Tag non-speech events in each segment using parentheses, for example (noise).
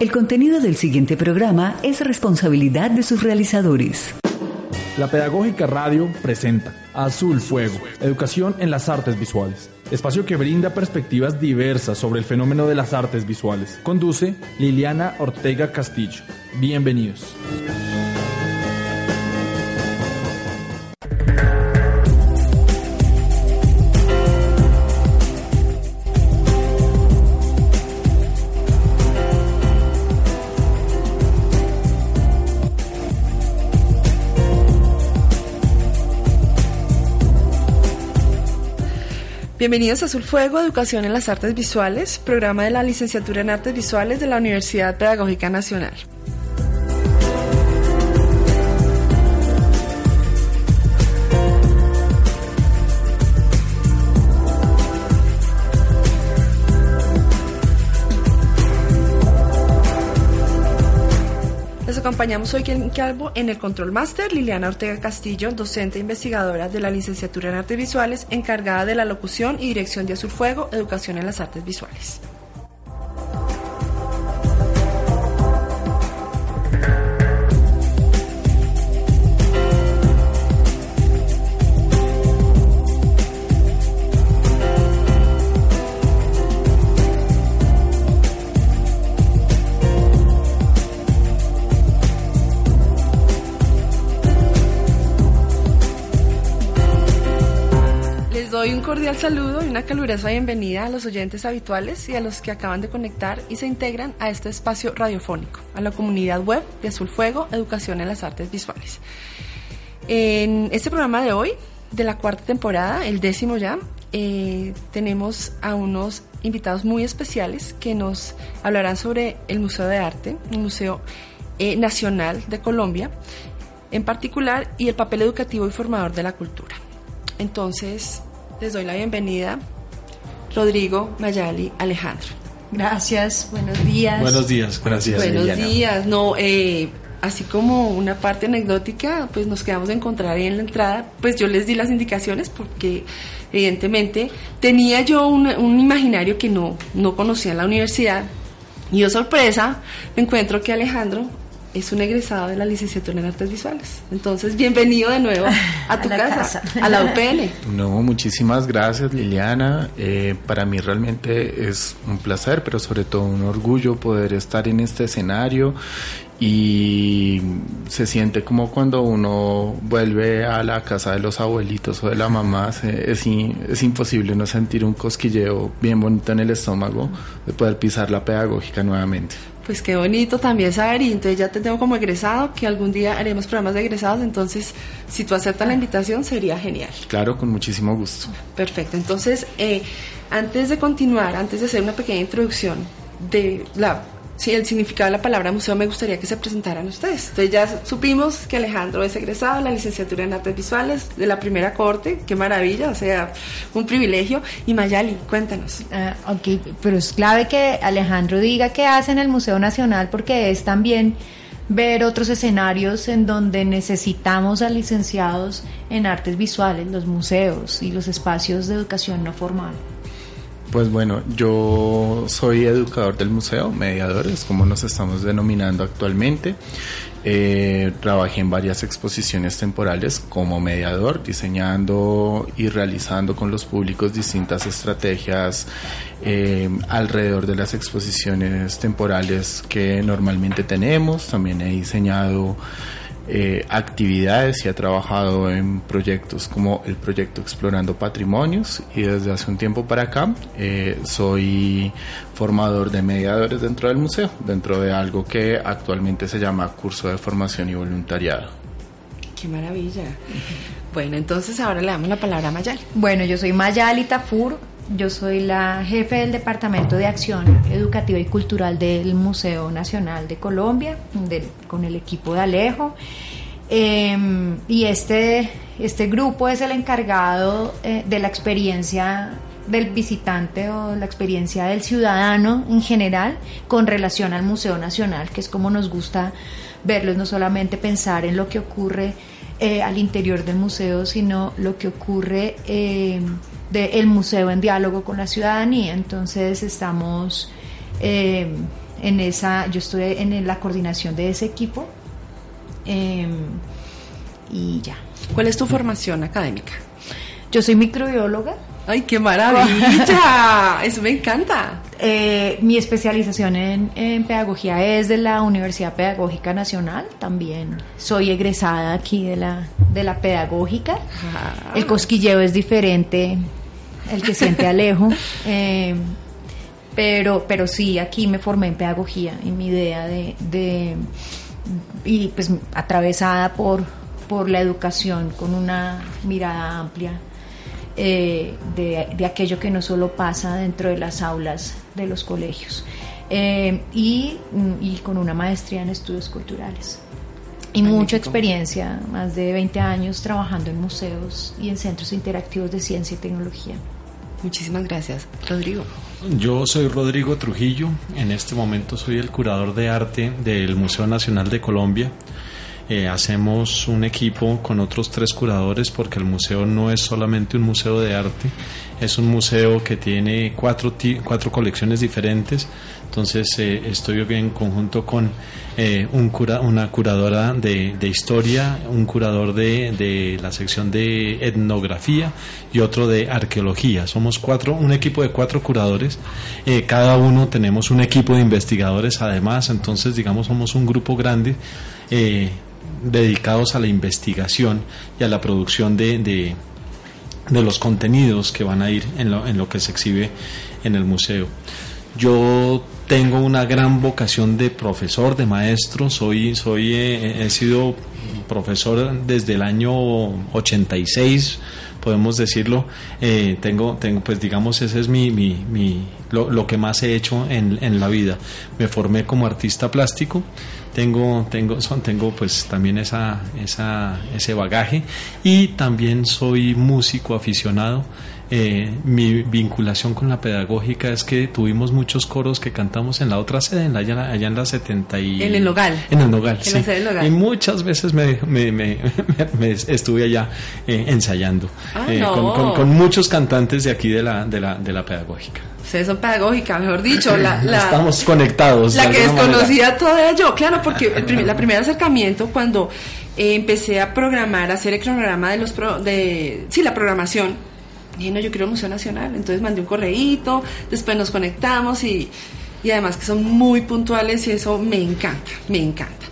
El contenido del siguiente programa es responsabilidad de sus realizadores. La Pedagógica Radio presenta Azul Fuego, Educación en las Artes Visuales. Espacio que brinda perspectivas diversas sobre el fenómeno de las artes visuales. Conduce Liliana Ortega Castillo. Bienvenidos. Bienvenidos a Azul Fuego, Educación en las Artes Visuales, programa de la Licenciatura en Artes Visuales de la Universidad Pedagógica Nacional. Acompañamos hoy en Calvo en el Control Master, Liliana Ortega Castillo, docente e investigadora de la licenciatura en Artes Visuales, encargada de la locución y dirección de Azul Fuego, Educación en las Artes Visuales. Saludo y una calurosa bienvenida a los oyentes habituales y a los que acaban de conectar y se integran a este espacio radiofónico, a la comunidad web de Azul Fuego, Educación en las Artes Visuales. En este programa de hoy, de la cuarta temporada, el décimo ya, eh, tenemos a unos invitados muy especiales que nos hablarán sobre el Museo de Arte, un museo eh, nacional de Colombia en particular, y el papel educativo y formador de la cultura. Entonces, les doy la bienvenida, Rodrigo Mayali Alejandro. Gracias, buenos días. Buenos días, gracias. Buenos Liliana. días. No, eh, así como una parte anecdótica, pues nos quedamos de encontrar ahí en la entrada. Pues yo les di las indicaciones porque evidentemente tenía yo un, un imaginario que no, no conocía en la universidad. Y yo sorpresa, me encuentro que Alejandro es un egresado de la licenciatura en artes visuales. Entonces, bienvenido de nuevo a (laughs) tu casa, casa. a la UPN. No, muchísimas gracias Liliana. Eh, para mí realmente es un placer, pero sobre todo un orgullo poder estar en este escenario y se siente como cuando uno vuelve a la casa de los abuelitos o de la mamá. Se- es imposible no sentir un cosquilleo bien bonito en el estómago de poder pisar la pedagógica nuevamente. Pues qué bonito también saber, y entonces ya te tengo como egresado, que algún día haremos programas de egresados, entonces si tú aceptas la invitación sería genial. Claro, con muchísimo gusto. Perfecto, entonces eh, antes de continuar, antes de hacer una pequeña introducción de la, sí, el significado de la palabra museo, me gustaría que se presentaran ustedes. Entonces ya supimos que Alejandro es egresado de la licenciatura en artes visuales de la primera corte, qué maravilla, o sea, un privilegio. Y Mayali, cuéntanos. Ah, ok, pero es clave que Alejandro diga qué hace en el Museo Nacional porque es también ver otros escenarios en donde necesitamos a licenciados en artes visuales, los museos y los espacios de educación no formal. Pues bueno, yo soy educador del museo, mediador, es como nos estamos denominando actualmente. Eh, trabajé en varias exposiciones temporales como mediador, diseñando y realizando con los públicos distintas estrategias eh, alrededor de las exposiciones temporales que normalmente tenemos. También he diseñado eh, actividades y ha trabajado en proyectos como el proyecto Explorando Patrimonios y desde hace un tiempo para acá eh, soy formador de mediadores dentro del museo, dentro de algo que actualmente se llama curso de formación y voluntariado. Qué maravilla. Bueno, entonces ahora le damos la palabra a Mayali. Bueno, yo soy Mayali Tafur, yo soy la jefe del Departamento de Acción Educativa y Cultural del Museo Nacional de Colombia, con el equipo de Alejo. Em, y este, este grupo es el encargado eh, de la experiencia del visitante o la experiencia del ciudadano en general con relación al Museo Nacional, que es como nos gusta verlos, no solamente pensar en lo que ocurre eh, al interior del museo, sino lo que ocurre eh, del museo en diálogo con la ciudadanía. Entonces estamos eh, en esa, yo estoy en la coordinación de ese equipo y ya. ¿Cuál es tu formación académica? Yo soy microbióloga. ¡Ay, qué maravilla! (laughs) Eso me encanta. Eh, mi especialización en, pedagogía es de la Universidad Pedagógica Nacional. También soy egresada aquí de la, de la pedagógica. El cosquilleo es diferente, el que siente Alejo. Eh, pero, pero sí, aquí me formé en pedagogía y mi idea de, de y pues atravesada por, por la educación con una mirada amplia eh, de, aquello que no solo pasa dentro de las aulas de los colegios eh, y, y, con una maestría en estudios culturales y mucha experiencia, más de 20 años trabajando en museos y en centros interactivos de ciencia y tecnología. Muchísimas gracias. Rodrigo. Yo soy Rodrigo Trujillo, en este momento soy el curador de arte del Museo Nacional de Colombia. Eh, hacemos un equipo con otros tres curadores porque el museo no es solamente un museo de arte, es un museo que tiene cuatro, cuatro colecciones diferentes. Entonces eh, estoy en conjunto con eh, un cura, una curadora de, historia, un curador de, de, la sección de etnografía y otro de arqueología. Somos cuatro, un equipo de cuatro curadores. cada uno tenemos un equipo de investigadores además. Entonces digamos somos un grupo grande dedicados a la investigación y a la producción de, de, los contenidos que van a ir en lo, en lo que se exhibe en el museo. Yo tengo una gran vocación de profesor, de maestro, soy, soy, eh, he sido profesor desde el año 86, podemos decirlo. Eh, tengo, tengo, pues digamos, ese es mi, mi, mi lo, lo, que más he hecho en, en la vida. Me formé como artista plástico tengo, tengo, son, tengo pues también esa, esa, ese bagaje y también soy músico aficionado. Eh, mi vinculación con la pedagógica es que tuvimos muchos coros que cantamos en la otra sede, en la, allá, en la 70 y... En el Nogal. En el Nogal, sí. Y muchas veces me, me, (laughs) me, estuve allá eh, ensayando ah, eh, con, con, muchos cantantes de aquí de la, de la, de la pedagógica. Ustedes son pedagógicas, mejor dicho. La, (laughs) la, Estamos conectados. La que desconocía toda yo, claro, porque el primer, la (laughs) primer acercamiento cuando eh, empecé a programar, a hacer el cronograma de los de sí, la programación, no, yo quiero el Museo Nacional, entonces mandé un correíto, después nos conectamos y, y además que son muy puntuales y eso me encanta, me encanta.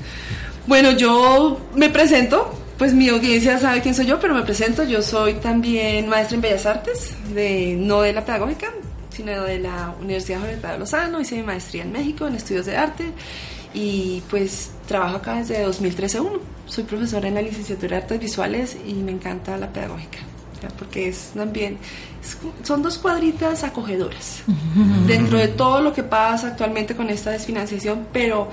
Bueno, yo me presento, pues mi audiencia sabe quién soy yo, pero me presento, yo soy también maestra en Bellas Artes, de, no de la pedagógica, sino de la Universidad Jorge de Lozano, hice mi maestría en México en estudios de arte y pues trabajo acá desde 2013-1. Soy profesora en la licenciatura de artes visuales y me encanta la pedagógica, porque es también, son dos cuadritas acogedoras dentro de todo lo que pasa actualmente con esta desfinanciación, pero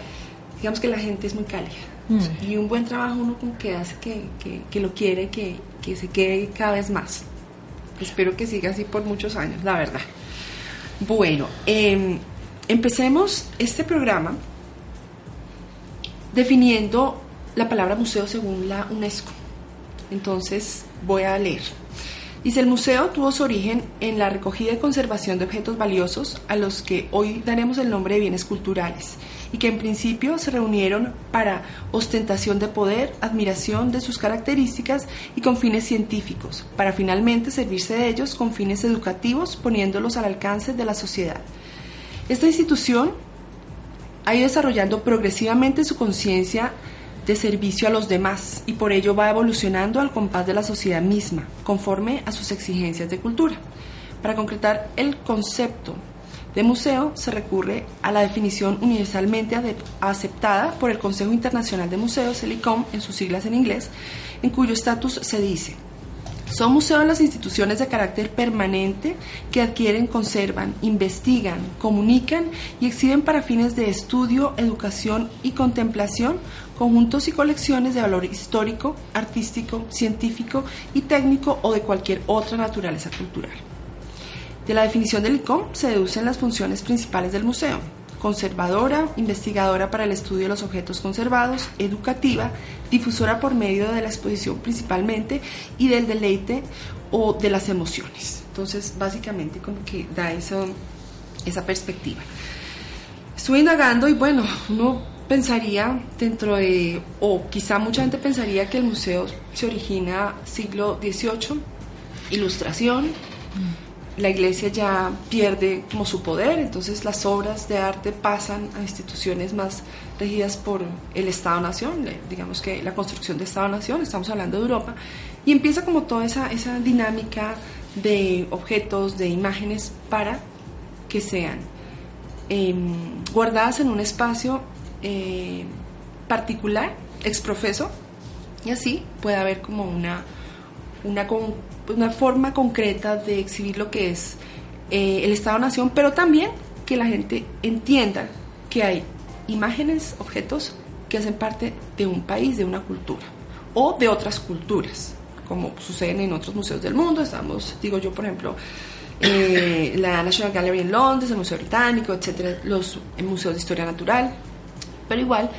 digamos que la gente es muy cálida. Mm. Y un buen trabajo uno con que hace que, que, lo quiere, que, que se quede cada vez más. Espero que siga así por muchos años, la verdad. Bueno, em, empecemos este programa definiendo la palabra museo según la UNESCO. Entonces voy a leer. Dice, el museo tuvo su origen en la recogida y conservación de objetos valiosos a los que hoy daremos el nombre de bienes culturales y que en principio se reunieron para ostentación de poder, admiración de sus características y con fines científicos, para finalmente servirse de ellos con fines educativos, poniéndolos al alcance de la sociedad. Esta institución ha ido desarrollando progresivamente su conciencia de servicio a los demás y por ello va evolucionando al compás de la sociedad misma, conforme a sus exigencias de cultura. Para concretar el concepto de museo se recurre a la definición universalmente aceptada por el Consejo Internacional de Museos, el ICOM, en sus siglas en inglés, en cuyo estatus se dice, Son museos las instituciones de carácter permanente que adquieren, conservan, investigan, comunican y exhiben para fines de estudio, educación y contemplación conjuntos y colecciones de valor histórico, artístico, científico y técnico o de cualquier otra naturaleza cultural. De la definición del ICOM se deducen las funciones principales del museo, conservadora, investigadora para el estudio de los objetos conservados, educativa, difusora por medio de la exposición principalmente y del deleite o de las emociones. Entonces, básicamente como que da eso, esa perspectiva. Estuve indagando y bueno, uno pensaría dentro de, o quizá mucha gente pensaría que el museo se origina siglo XVIII, ilustración, la iglesia ya pierde como su poder, entonces las obras de arte pasan a instituciones más regidas por el Estado-Nación, digamos que la construcción de Estado-Nación, estamos hablando de Europa, y empieza como toda esa, esa dinámica de objetos, de imágenes para que sean em, guardadas en un espacio eh, particular, exprofeso, y así puede haber como una, una, forma concreta de exhibir lo que es eh, el Estado-Nación, pero también que la gente entienda que hay imágenes, objetos que hacen parte de un país, de una cultura o de otras culturas, como suceden en otros museos del mundo. Estamos, digo yo, por ejemplo, eh, la National Gallery en Londres, el Museo Británico, etcétera, los museos de historia natural, pero igual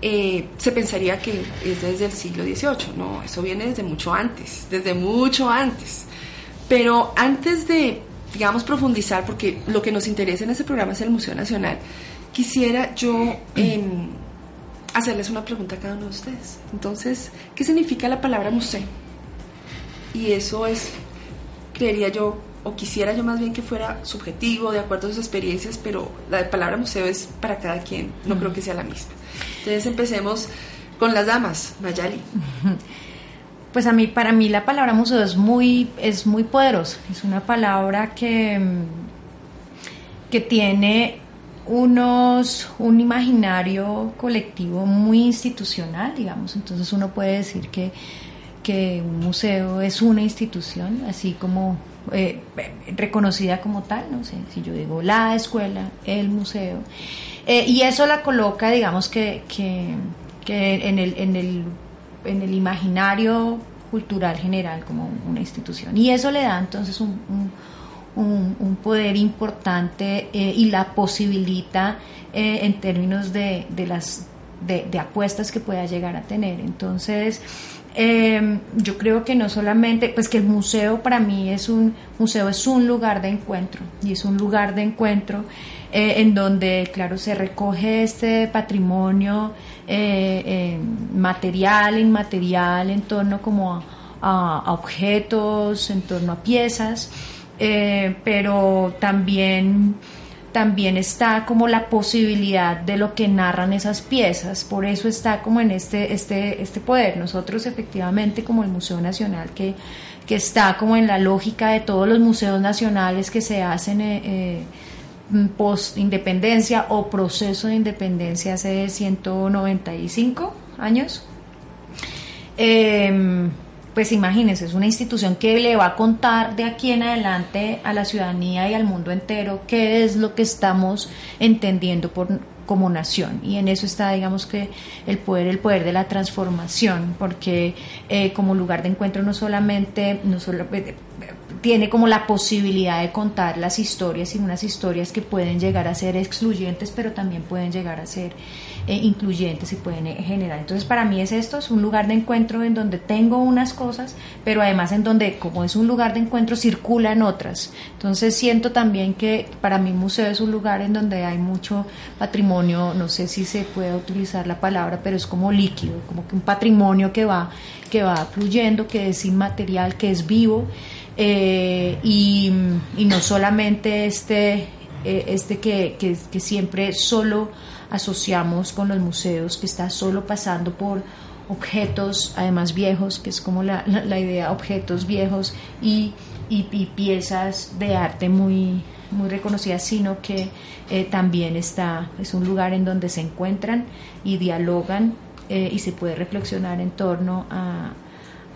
eh, se pensaría que es desde el siglo XVIII, no, eso viene desde mucho antes, desde mucho antes. Pero antes de, digamos, profundizar, porque lo que nos interesa en este programa es el Museo Nacional, quisiera yo em, hacerles una pregunta a cada uno de ustedes. Entonces, ¿qué significa la palabra museo? Y eso es, creería yo, o quisiera yo más bien que fuera subjetivo, de acuerdo a sus experiencias, pero la palabra museo es para cada quien, no creo que sea la misma. Entonces empecemos con las damas, Mayali. Pues a mí, para mí la palabra museo es muy, es muy poderosa, es una palabra que, que tiene unos, un imaginario colectivo muy institucional, digamos, entonces uno puede decir que, que un museo es una institución, así como eh, reconocida como tal, no sé, si yo digo la escuela, el museo, eh, y eso la coloca, digamos que, que, en, el, en, el, en el imaginario cultural general como una institución, y eso le da entonces un, un, poder importante eh, y la posibilita en términos de, de las de, de apuestas que pueda llegar a tener. Entonces, eh, yo creo que no solamente, pues que el museo para mí es un museo es un lugar de encuentro y es un lugar de encuentro eh, en donde, claro, se recoge este patrimonio eh, material, inmaterial, en torno como a, objetos, en torno a piezas, eh, pero también también está como la posibilidad de lo que narran esas piezas, por eso está como en este, este, este poder. Nosotros efectivamente como el Museo Nacional que, que está como en la lógica de todos los museos nacionales que se hacen eh, eh, post independencia o proceso de independencia hace 195 años. Eh, pues imagínense, es una institución que le va a contar de aquí en adelante a la ciudadanía y al mundo entero qué es lo que estamos entendiendo por, como nación. Y en eso está digamos que el poder el poder de la transformación porque eh, como lugar de encuentro no solamente no solo eh, tiene como la posibilidad de contar las historias y unas historias que pueden llegar a ser excluyentes pero también pueden llegar a ser eh, incluyentes y pueden eh, generar. Entonces para mí es esto, es un lugar de encuentro en donde tengo unas cosas, pero además en donde como es un lugar de encuentro circulan otras. Entonces siento también que para mí museo es un lugar en donde hay mucho patrimonio, no sé si se puede utilizar la palabra, pero es como líquido, como que un patrimonio que va, que va fluyendo, que es inmaterial, que es vivo. Eh, y, no solamente este, este que, que, que siempre solo asociamos con los museos, que está solo pasando por objetos, además viejos, que es como la, la, idea, objetos viejos y, y, piezas de arte muy, muy reconocidas, sino que eh, también está, es un lugar en donde se encuentran y dialogan eh, y se puede reflexionar en torno a,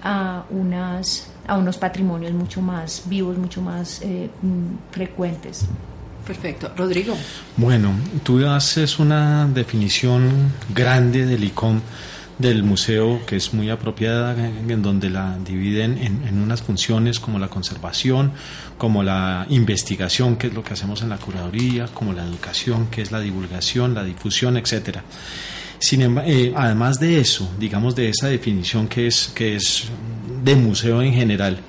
a unas a unos patrimonios mucho más vivos, mucho más eh, mm, frecuentes. Perfecto. Rodrigo. Bueno, tú haces una definición grande del ICOM del museo que es muy apropiada, en donde la dividen en, unas funciones como la conservación, como la investigación, que es lo que hacemos en la curaduría, como la educación, que es la divulgación, la difusión, etcétera. Sin eh, además de eso, digamos de esa definición que es, que es de museo en general,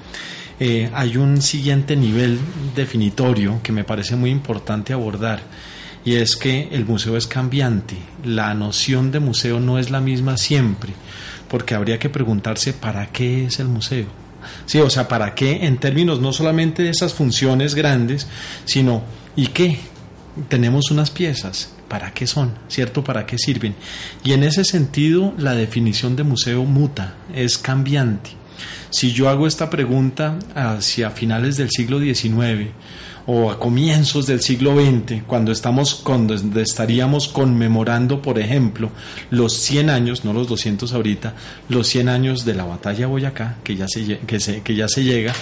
eh, hay un siguiente nivel definitorio que me parece muy importante abordar y es que el museo es cambiante. La noción de museo no es la misma siempre, porque habría que preguntarse para qué es el museo. Sí, o sea, para qué en términos no solamente de esas funciones grandes, sino ¿y qué? Tenemos unas piezas, ¿para qué son? ¿Cierto? ¿Para qué sirven? Y en ese sentido, la definición de museo muta, es cambiante. Si yo hago esta pregunta hacia finales del siglo XIX o a comienzos del siglo XX, cuando estamos cuando estaríamos conmemorando, por ejemplo, los 100 años, no los 200 ahorita, los 100 años de la batalla Boyacá, que ya se, que, que ya se llega,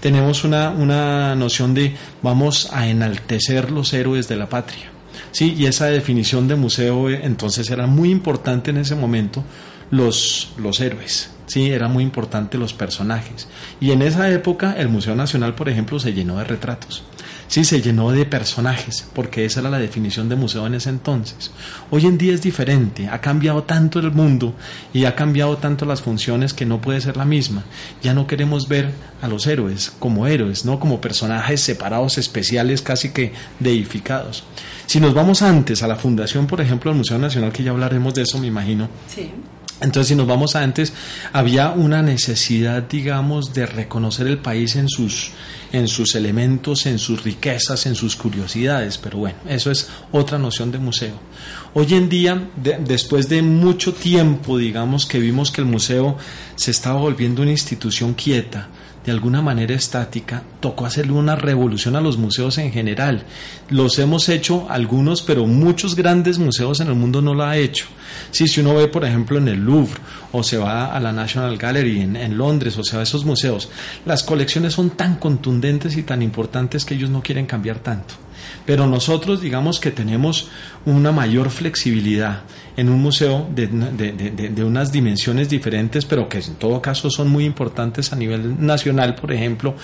tenemos una, una noción de vamos a enaltecer los héroes de la patria. Sí, y esa definición de museo eh, entonces era muy importante en ese momento los, los héroes. Sí, era muy importante los personajes. Y en esa época el Museo Nacional, por ejemplo, se llenó de retratos. Sí, se llenó de personajes, porque esa era la definición de museo en ese entonces. Hoy en día es diferente, ha cambiado tanto el mundo y ha cambiado tanto las funciones que no puede ser la misma. Ya no queremos ver a los héroes como héroes, no como personajes separados, especiales, casi que deificados. Si nos vamos antes a la fundación, por ejemplo, del Museo Nacional, que ya hablaremos de eso, me imagino. Sí entonces, si nos vamos a antes, había una necesidad, digamos, de reconocer el país en sus, en sus elementos, en sus riquezas, en sus curiosidades. Pero bueno, eso es otra noción de museo. Hoy en día, después de mucho tiempo, digamos, que vimos que el museo se estaba volviendo una institución quieta, de alguna manera estática, tocó hacerle una revolución a los museos en general. Los hemos hecho algunos, pero muchos grandes museos en el mundo no lo ha hecho. si uno ve, por ejemplo, en el Louvre o se va a la National Gallery en, en Londres o se va a esos museos, las colecciones son tan contundentes y tan importantes que ellos no quieren cambiar tanto. Pero nosotros digamos que tenemos una mayor flexibilidad en un museo de, de, unas dimensiones diferentes, pero que en todo caso son muy importantes a nivel nacional, por ejemplo,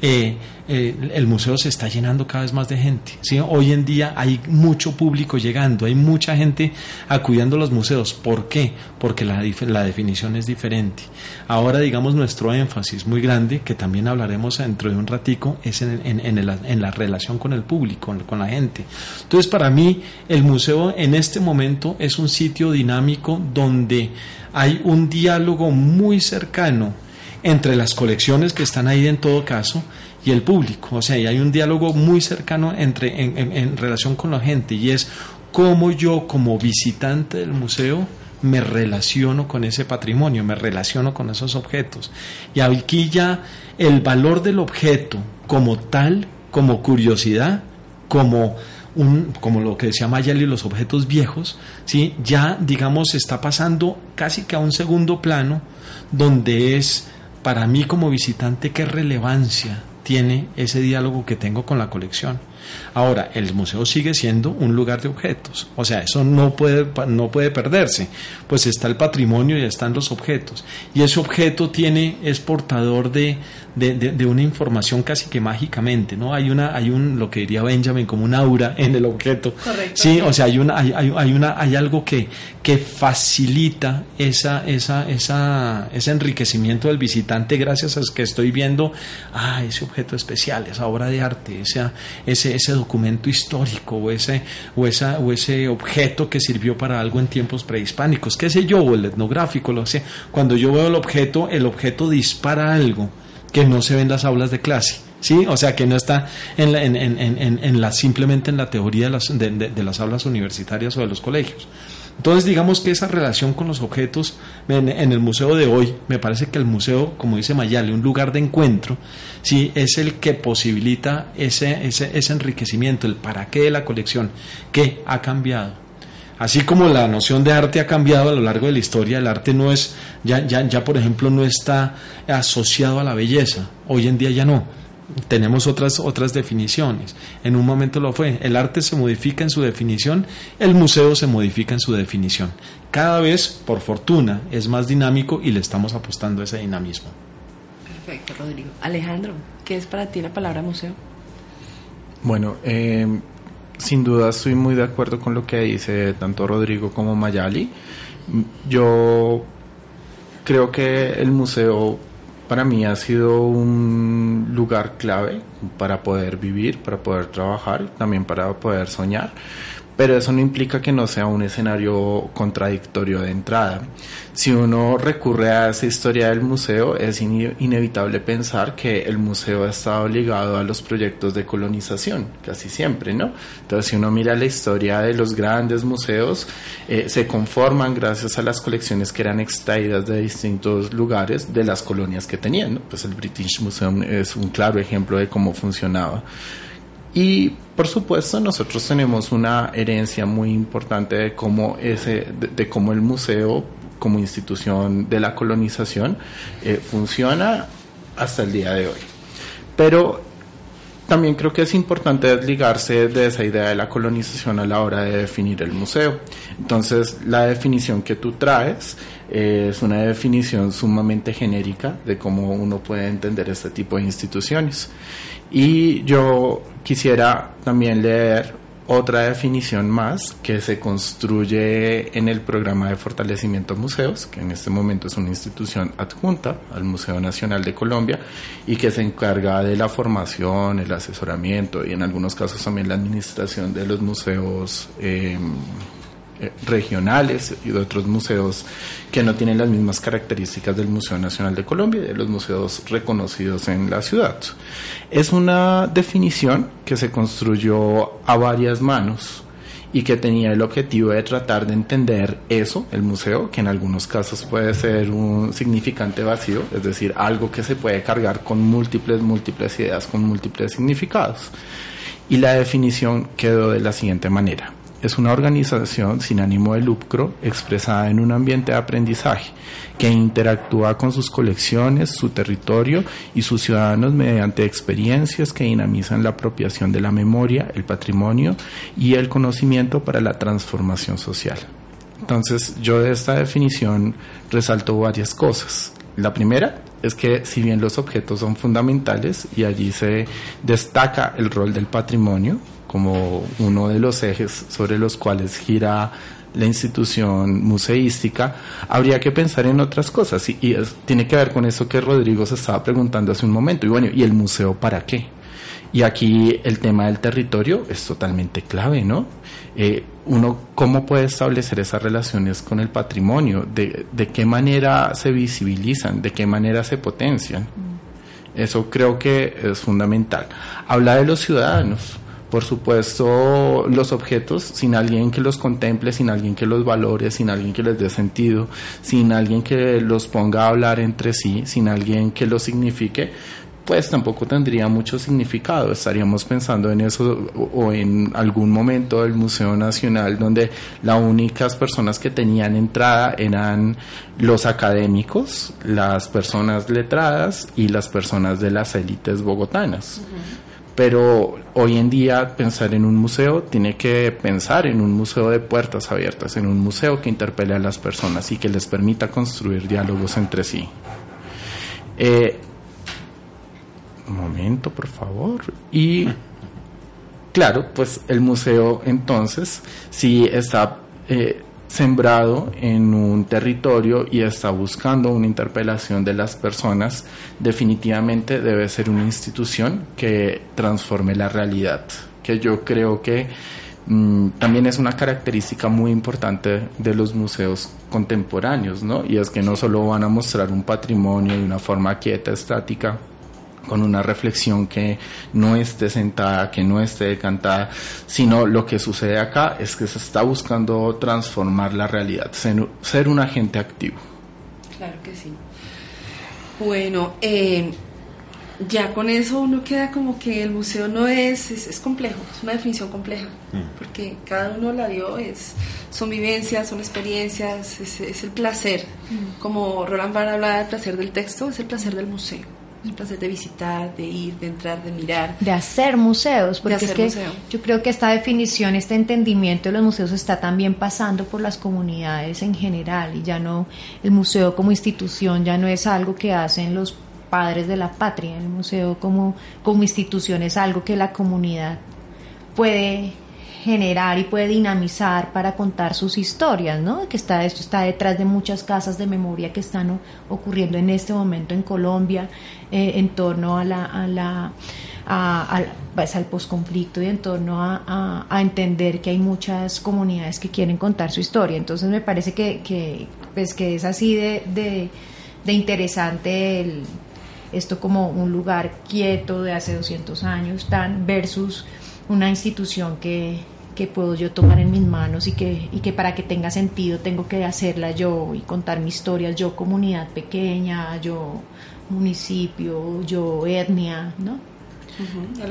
eh, eh, el museo se está llenando cada vez más de gente. ¿sí? Hoy en día hay mucho público llegando, hay mucha gente acudiendo a los museos. ¿Por qué? Porque la, la definición es diferente. Ahora, digamos, nuestro énfasis muy grande, que también hablaremos dentro de un ratico, es en, en, en, la relación con el público, con la gente. Entonces, para mí, el museo en este momento es un sitio dinámico donde hay un diálogo muy cercano entre las colecciones que están ahí en todo caso y el público. O sea, hay un diálogo muy cercano entre, en, relación con la gente y es cómo yo como visitante del museo me relaciono con ese patrimonio, me relaciono con esos objetos. Y aquí ya el valor del objeto como tal, como curiosidad, como un, como lo que decía Mayali, los objetos viejos, ¿sí? ya digamos está pasando casi que a un segundo plano donde es para mí como visitante qué relevancia tiene ese diálogo que tengo con la colección. Ahora, el museo sigue siendo un lugar de objetos, o sea, eso no puede, no puede perderse, pues está el patrimonio y están los objetos, y ese objeto tiene, es portador de, de, una información casi que mágicamente, ¿no? Hay una, hay un, lo que diría Benjamin, como un aura en el objeto. Correcto. Sí, o sea, hay una, hay, hay, una, hay algo que, que facilita esa, esa, esa, ese enriquecimiento del visitante gracias a que estoy viendo, ah, ese objeto especial, esa obra de arte, ese, ese, ese documento histórico o ese, o, esa, o ese objeto que sirvió para algo en tiempos prehispánicos, qué sé yo, o el etnográfico, lo sé. Cuando yo veo el objeto, el objeto dispara algo que no se ve en las aulas de clase. ¿sí? O sea, que no está en, la, en, en, en la, simplemente en la teoría de las, de, las aulas universitarias o de los colegios. Entonces, digamos que esa relación con los objetos en, el museo de hoy, me parece que el museo, como dice Mayale, un lugar de encuentro, sí, es el que posibilita ese, ese, ese enriquecimiento, el para qué de la colección, que ha cambiado Así como la noción de arte ha cambiado a lo largo de la historia, el arte no es, ya, ya, ya por ejemplo, no está asociado a la belleza. Hoy en día ya no. Tenemos otras, otras definiciones. En un momento lo fue. El arte se modifica en su definición, el museo se modifica en su definición. Cada vez, por fortuna, es más dinámico y le estamos apostando a ese dinamismo. Perfecto, Rodrigo. Alejandro, ¿qué es para ti la palabra museo? Bueno, eh, sin duda estoy muy de acuerdo con lo que dice tanto Rodrigo como Mayali. Yo creo que el museo para mí ha sido un lugar clave para poder vivir, para poder trabajar, también para poder soñar pero eso no implica que no sea un escenario contradictorio de entrada. Si uno recurre a esa historia del museo, es inevitable pensar que el museo ha estado ligado a los proyectos de colonización, casi siempre, ¿no? Entonces, si uno mira la historia de los grandes museos, eh, se conforman gracias a las colecciones que eran extraídas de distintos lugares de las colonias que tenían, ¿no? Pues el British Museum es un claro ejemplo de cómo funcionaba. Y por supuesto nosotros tenemos una herencia muy importante de cómo, ese, de, cómo el museo como institución de la colonización eh, funciona hasta el día de hoy. Pero también creo que es importante desligarse de esa idea de la colonización a la hora de definir el museo. Entonces, la definición que tú traes eh, es una definición sumamente genérica de cómo uno puede entender este tipo de instituciones. Y yo quisiera también leer otra definición más que se construye en el programa de fortalecimiento de museos, que en este momento es una institución adjunta al Museo Nacional de Colombia y que se encarga de la formación, el asesoramiento y en algunos casos también la administración de los museos. Eh, regionales y de otros museos que no tienen las mismas características del Museo Nacional de Colombia y de los museos reconocidos en la ciudad. Es una definición que se construyó a varias manos y que tenía el objetivo de tratar de entender eso, el museo, que en algunos casos puede ser un significante vacío, es decir, algo que se puede cargar con múltiples, múltiples ideas, con múltiples significados. Y la definición quedó de la siguiente manera es una organización sin ánimo de lucro expresada en un ambiente de aprendizaje que interactúa con sus colecciones, su territorio y sus ciudadanos mediante experiencias que dinamizan la apropiación de la memoria, el patrimonio y el conocimiento para la transformación social. Entonces yo de esta definición resalto varias cosas. La primera es que si bien los objetos son fundamentales y allí se destaca el rol del patrimonio, como uno de los ejes sobre los cuales gira la institución museística, habría que pensar en otras cosas y, tiene que ver con eso que Rodrigo se estaba preguntando hace un momento. Y bueno, ¿y el museo para qué? Y aquí el tema del territorio es totalmente clave, ¿no? Eh, uno, ¿cómo puede establecer esas relaciones con el patrimonio? De, ¿De qué manera se visibilizan? ¿De qué manera se potencian? Mm. Eso creo que es fundamental. Habla de los ciudadanos por supuesto, los objetos, sin alguien que los contemple, sin alguien que los valore, sin alguien que les dé sentido, sin alguien que los ponga a hablar entre sí, sin alguien que los signifique, pues tampoco tendría mucho significado. Estaríamos pensando en eso o en algún momento del Museo Nacional donde las únicas personas que tenían entrada eran los académicos, las personas letradas y las personas de las élites bogotanas pero hoy en día pensar en un museo tiene que pensar en un museo de puertas abiertas, en un museo que interpele a las personas y que les permita construir diálogos entre sí. Eh, un momento, por favor. Y claro, pues el museo entonces sí está eh, sembrado en un territorio y está buscando una interpelación de las personas, definitivamente debe ser una institución que transforme la realidad, que yo creo que mm, también es una característica muy importante de los museos contemporáneos, ¿no? Y es que no solo van a mostrar un patrimonio de una forma quieta, estática, con una reflexión que no esté sentada, que no esté decantada, sino lo que sucede acá es que se está buscando transformar la realidad, ser, un agente activo. Claro que sí. Bueno, eh, ya con eso uno queda como que el museo no es, es, complejo, es una definición compleja, mm. porque cada uno la dio, es, son vivencias, son experiencias, es, el placer. Mm. Como Roland Barthes habla del placer del texto, es el placer del museo. El placer de visitar, de ir, de entrar, de mirar. De hacer museos, porque es que yo creo que esta definición, este entendimiento de los museos está también pasando por las comunidades en general y ya no, el museo como institución ya no es algo que hacen los padres de la patria. El museo como, como institución es algo que la comunidad puede generar y puede dinamizar para contar sus historias, ¿no? Que está esto está detrás de muchas casas de memoria que están ocurriendo en este momento en Colombia eh, en torno a la, a la pues, al posconflicto y en torno a, a, entender que hay muchas comunidades que quieren contar su historia. Entonces me parece que, que pues que es así de, de, interesante esto como un lugar quieto de hace 200 años, tan versus una institución que, que puedo yo tomar en mis manos y que, y que para que tenga sentido tengo que hacerla yo y contar mi historia, yo comunidad pequeña, yo municipio, yo etnia, ¿no?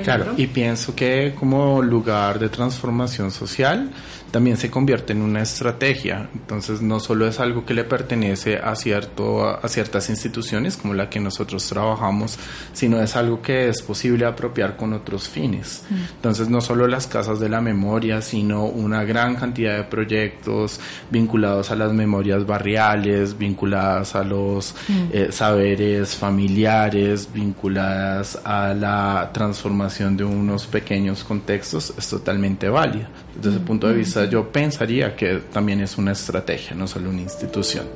Claro, y pienso que como lugar de transformación social también se convierte en una estrategia. Entonces no solo es algo que le pertenece a, cierto, a ciertas instituciones como la que nosotros trabajamos, sino es algo que es posible apropiar con otros fines. Mm. Entonces no solo las casas de la memoria, sino una gran cantidad de proyectos vinculados a las memorias barriales, vinculadas a los mm. eh, saberes familiares, vinculadas a la transformación de unos pequeños contextos es totalmente válida. Desde ese punto de vista yo pensaría que también es una estrategia, no solo una institución.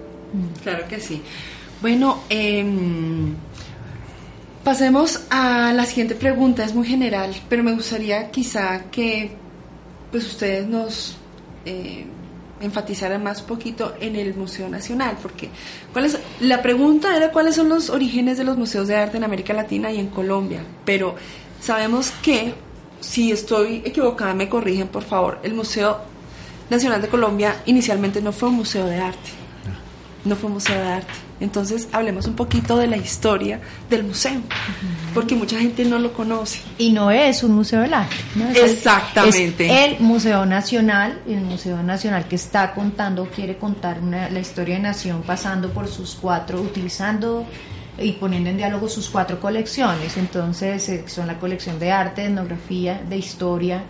Claro que sí. Bueno, em, pasemos a la siguiente pregunta, es muy general, pero me gustaría quizá que pues ustedes nos eh, enfatizaran más poquito en el Museo Nacional, porque ¿cuál la pregunta era cuáles son los orígenes de los museos de arte en América Latina y en Colombia, pero sabemos que, si estoy equivocada, me corrigen por favor, el Museo Nacional de Colombia inicialmente no fue un museo de arte, no fue un museo de arte. Entonces hablemos un poquito de la historia del museo, porque mucha gente no lo conoce. Y no es un museo del arte. Exactamente. Es el Museo Nacional, el Museo Nacional que está contando, quiere contar la historia de nación pasando por sus cuatro, utilizando y poniendo en diálogo sus cuatro colecciones. Entonces eh, son la colección de arte, de etnografía, de historia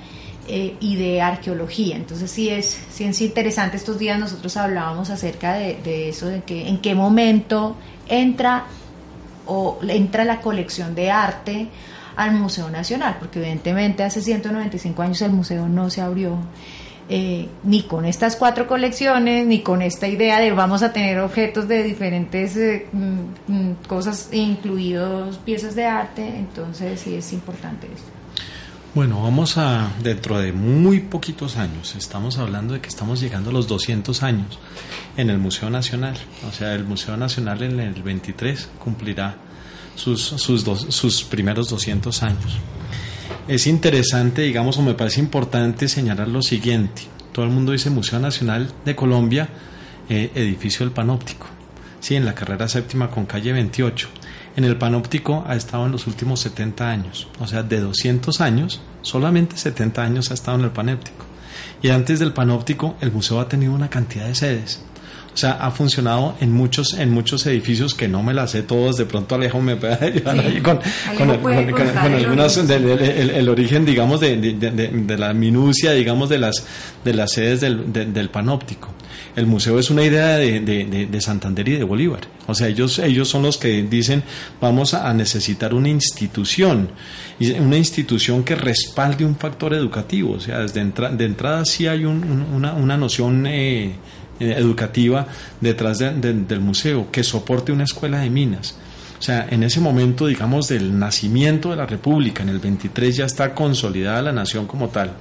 eh, y de arqueología. Entonces sí es, sí es interesante. Estos días nosotros hablábamos acerca de, eso, de que en qué momento entra o entra la colección de arte al Museo Nacional, porque evidentemente hace 195 años el museo no se abrió. Eh, ni con estas cuatro colecciones, ni con esta idea de vamos a tener objetos de diferentes eh, mm, mm, cosas, incluidos piezas de arte, entonces sí es importante esto. Bueno, vamos a, dentro de muy poquitos años, estamos hablando de que estamos llegando a los 200 años en el Museo Nacional, o sea, el Museo Nacional en el 23 cumplirá sus, sus, sus primeros 200 años es interesante, digamos, o me parece importante señalar lo siguiente. Todo el mundo dice Museo Nacional de Colombia, eh, edificio del Panóptico. Sí, en la carrera séptima con calle 28. En el Panóptico ha estado en los últimos 70 años. O sea, de 200 años, solamente 70 años ha estado en el Panóptico. Y antes del Panóptico, el museo ha tenido una cantidad de sedes. O sea, ha funcionado en muchos, en muchos edificios que no me las sé todos. De pronto Alejo me puede ayudar ahí con, con, algunas, el, origen, digamos, de, de, la minucia, digamos, de las, de las sedes del, del panóptico. El museo es una idea de, Santander y de Bolívar. O sea, ellos, ellos son los que dicen vamos a necesitar una institución, una institución que respalde un factor educativo. O sea, desde de entrada sí hay una, una noción eh, eh, educativa detrás del museo, que soporte una escuela de minas. O sea, en ese momento, digamos, del nacimiento de la República, en el 23 ya está consolidada la nación como tal.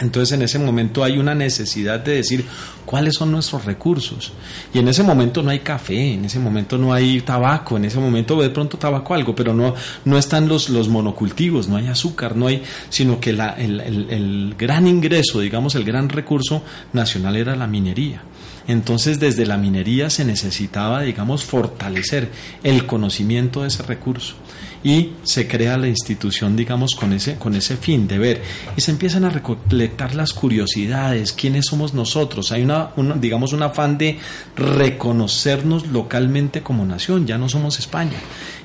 Entonces en ese momento hay una necesidad de decir cuáles son nuestros recursos. Y en ese momento no hay café, en ese momento no hay tabaco, en ese momento de pronto tabaco algo, pero no, no están los, los monocultivos, no hay azúcar, no hay, sino que la, el, el gran ingreso, digamos, el gran recurso nacional era la minería. Entonces desde la minería se necesitaba, digamos, fortalecer el conocimiento de ese recurso. Y se crea la institución, digamos, con ese, con ese fin de ver. Y se empiezan a recolectar las curiosidades, quiénes somos nosotros. Hay una, digamos, un afán de reconocernos localmente como nación, ya no somos España.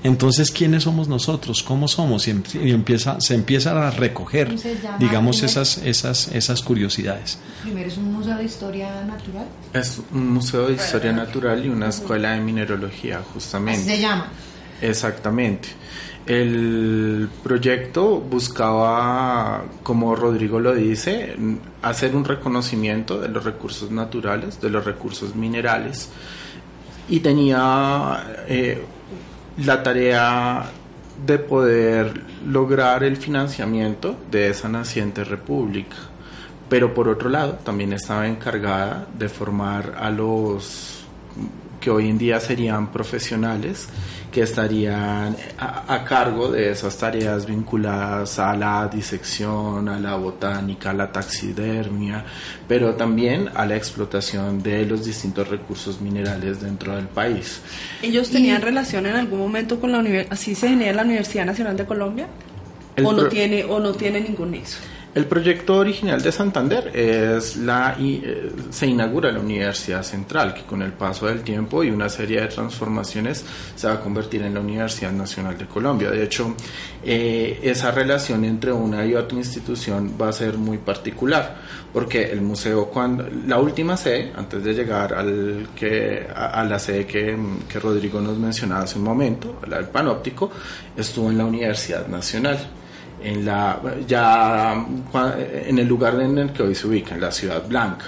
Entonces, ¿quiénes somos nosotros? ¿Cómo somos? Y, em, empieza, se empieza a recoger, digamos, esas, esas, esas curiosidades. Primero es un museo de historia natural. Es un museo de historia natural y una escuela de mineralogía, justamente. se llama. Exactamente. El proyecto buscaba, como Rodrigo lo dice, hacer un reconocimiento de los recursos naturales, de los recursos minerales, y tenía eh, la tarea de poder lograr el financiamiento de esa naciente república. Pero por otro lado, también estaba encargada de formar a los que hoy en día serían profesionales que estarían a, cargo de esas tareas vinculadas a la disección, a la botánica, a la taxidermia, pero también a la explotación de los distintos recursos minerales dentro del país. ¿Ellos tenían relación en algún momento con la universidad, así se genera la Universidad Nacional de Colombia? ¿O no, tiene, ¿O no tiene ningún nexo? El proyecto original de Santander es la eh, se inaugura la Universidad Central, que con el paso del tiempo y una serie de transformaciones se va a convertir en la Universidad Nacional de Colombia. De hecho, eh, esa relación entre una y otra institución va a ser muy particular, porque el museo, cuando la última sede, antes de llegar al que, a, la sede que, que Rodrigo nos mencionaba hace un momento, la del Panóptico, estuvo en la Universidad Nacional en la ya en el lugar en el que hoy se ubica, en la Ciudad Blanca.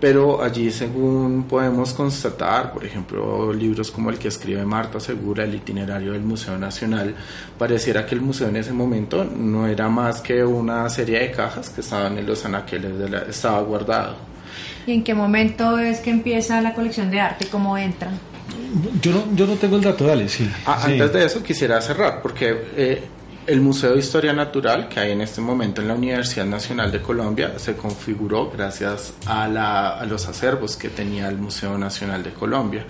Pero allí, según podemos constatar, por ejemplo, libros como el que escribe Marta Segura, el itinerario del Museo Nacional, pareciera que el museo en ese momento no era más que una serie de cajas que estaban en los anaqueles, de la, estaba guardado. ¿Y en qué momento es que empieza la colección de arte? ¿Cómo entra? Yo no, yo no tengo el dato, dale, sí. Ah, antes de eso quisiera cerrar, porque eh, el Museo de Historia Natural que hay en este momento en la Universidad Nacional de Colombia se configuró gracias a, los acervos que tenía el Museo Nacional de Colombia.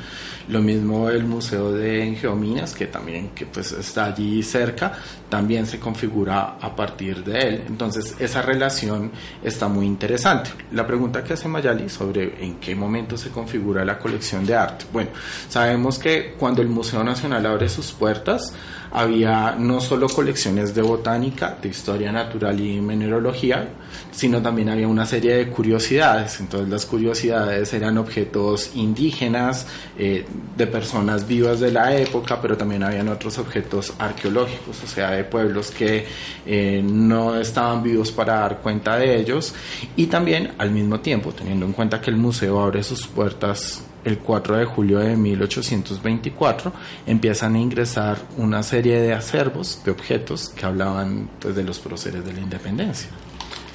Lo mismo el Museo de Geominas, que también que pues está allí cerca, también se configura a partir de él. Entonces esa relación está muy interesante. La pregunta que hace Mayali sobre en qué momento se configura la colección de arte. Bueno, sabemos que cuando el Museo Nacional abre sus puertas, había no solo colecciones de botánica, de historia natural y mineralogía, sino también había una serie de curiosidades. Entonces las curiosidades eran objetos indígenas, eh, de personas vivas de la época, pero también habían otros objetos arqueológicos, o sea, de pueblos que eh, no estaban vivos para dar cuenta de ellos. Y también al mismo tiempo, teniendo en cuenta que el museo abre sus puertas el 4 de julio de 1824 empiezan a ingresar una serie de acervos de objetos que hablaban pues, de los próceres de la independencia.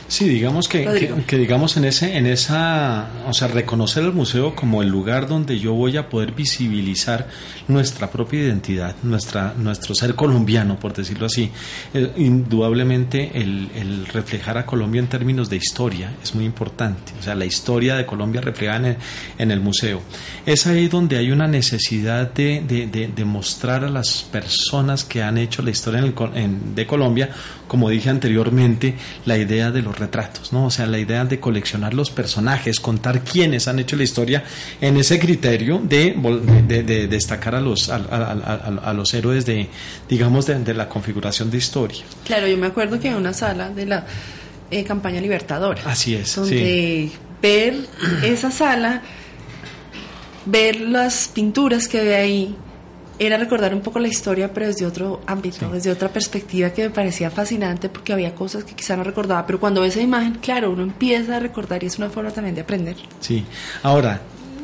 Sí, digamos que, que, digamos en ese, en esa, o sea, reconocer el museo como el lugar donde yo voy a poder visibilizar nuestra propia identidad, nuestra, nuestro ser colombiano, por decirlo así. Eh, indudablemente el, el, reflejar a Colombia en términos de historia es muy importante. O sea, la historia de Colombia reflejada en el, en el museo. Es ahí donde hay una necesidad de, de, de, mostrar a las personas que han hecho la historia en de Colombia, como dije anteriormente, la idea de los retratos, ¿no? O sea, la idea de coleccionar los personajes, contar quiénes han hecho la historia en ese criterio de, de, destacar a los, a, los héroes de, digamos, de, la configuración de historia. Claro, yo me acuerdo que en una sala de la eh, campaña libertadora. Así es. Donde ver esa sala, ver las pinturas que ve ahí, era recordar un poco la historia, pero desde otro ámbito, desde otra perspectiva que me parecía fascinante porque había cosas que quizá no recordaba, pero cuando ve esa imagen, claro, uno empieza a recordar y es una forma también de aprender. Sí, ahora,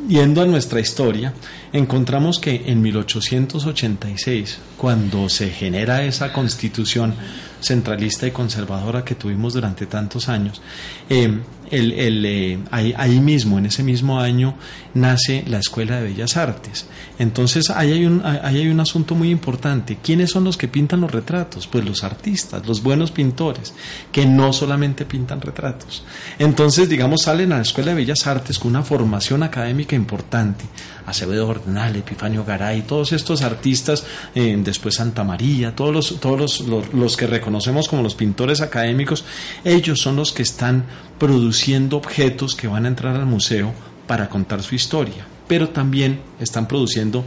yendo a nuestra historia, encontramos que en 1886, cuando se genera esa constitución, centralista y conservadora que tuvimos durante tantos años, eh, el, el, eh, ahí, ahí, mismo, en ese mismo año, nace la Escuela de Bellas Artes. Entonces, ahí hay, un, ahí hay un asunto muy importante. ¿Quiénes son los que pintan los retratos? Pues los artistas, los buenos pintores, que no solamente pintan retratos. Entonces, digamos, salen a la Escuela de Bellas Artes con una formación académica importante. Acevedo Ordenal, Epifanio Garay, todos estos artistas, eh, después Santa María, todos, los, todos los, los, los que reconocemos como los pintores académicos, ellos son los que están produciendo objetos que van a entrar al museo para contar su historia, pero también están produciendo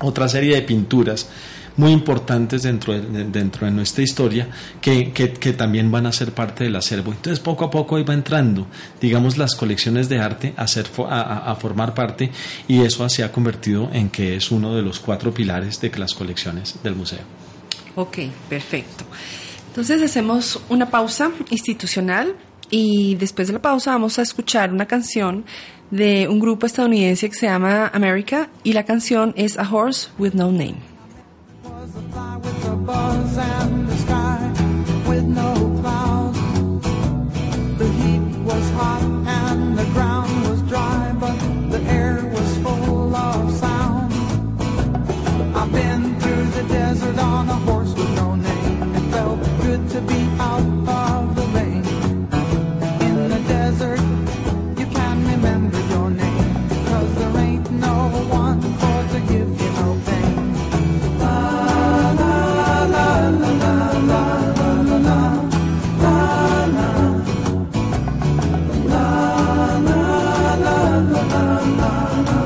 otra serie de pinturas muy importantes dentro de, dentro de nuestra historia que, que, también van a ser parte del acervo. Entonces poco a poco iba entrando, digamos, las colecciones de arte a, ser, a, a formar parte y eso se ha convertido en que es uno de los cuatro pilares de las colecciones del museo. Ok, perfecto. Entonces hacemos una pausa institucional y después de la pausa vamos a escuchar una canción de un grupo estadounidense que se llama America y la canción es A Horse with No Name. On a horse la la la la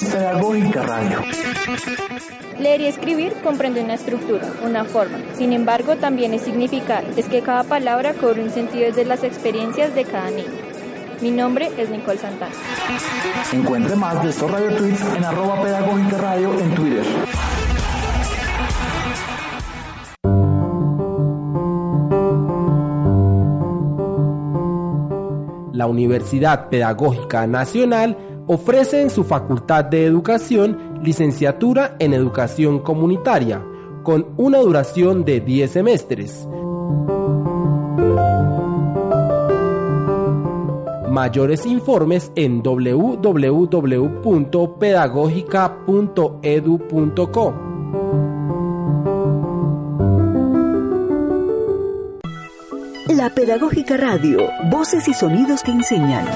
Pedagógica Radio. Leer y escribir comprende una estructura, una forma. Sin embargo, también es significar. Es que cada palabra cobra un sentido desde las experiencias de cada niño. Mi nombre es Nicole Santana. Encuentre más de estos Radio Tweets en arroba pedagógica radio en Twitter. La Universidad Pedagógica Nacional ofrece en su Facultad de Educación licenciatura en Educación Comunitaria, con una duración de 10 semestres. Mayores informes en www.pedagogica.edu.co. La Pedagógica Radio, voces y sonidos que enseñan.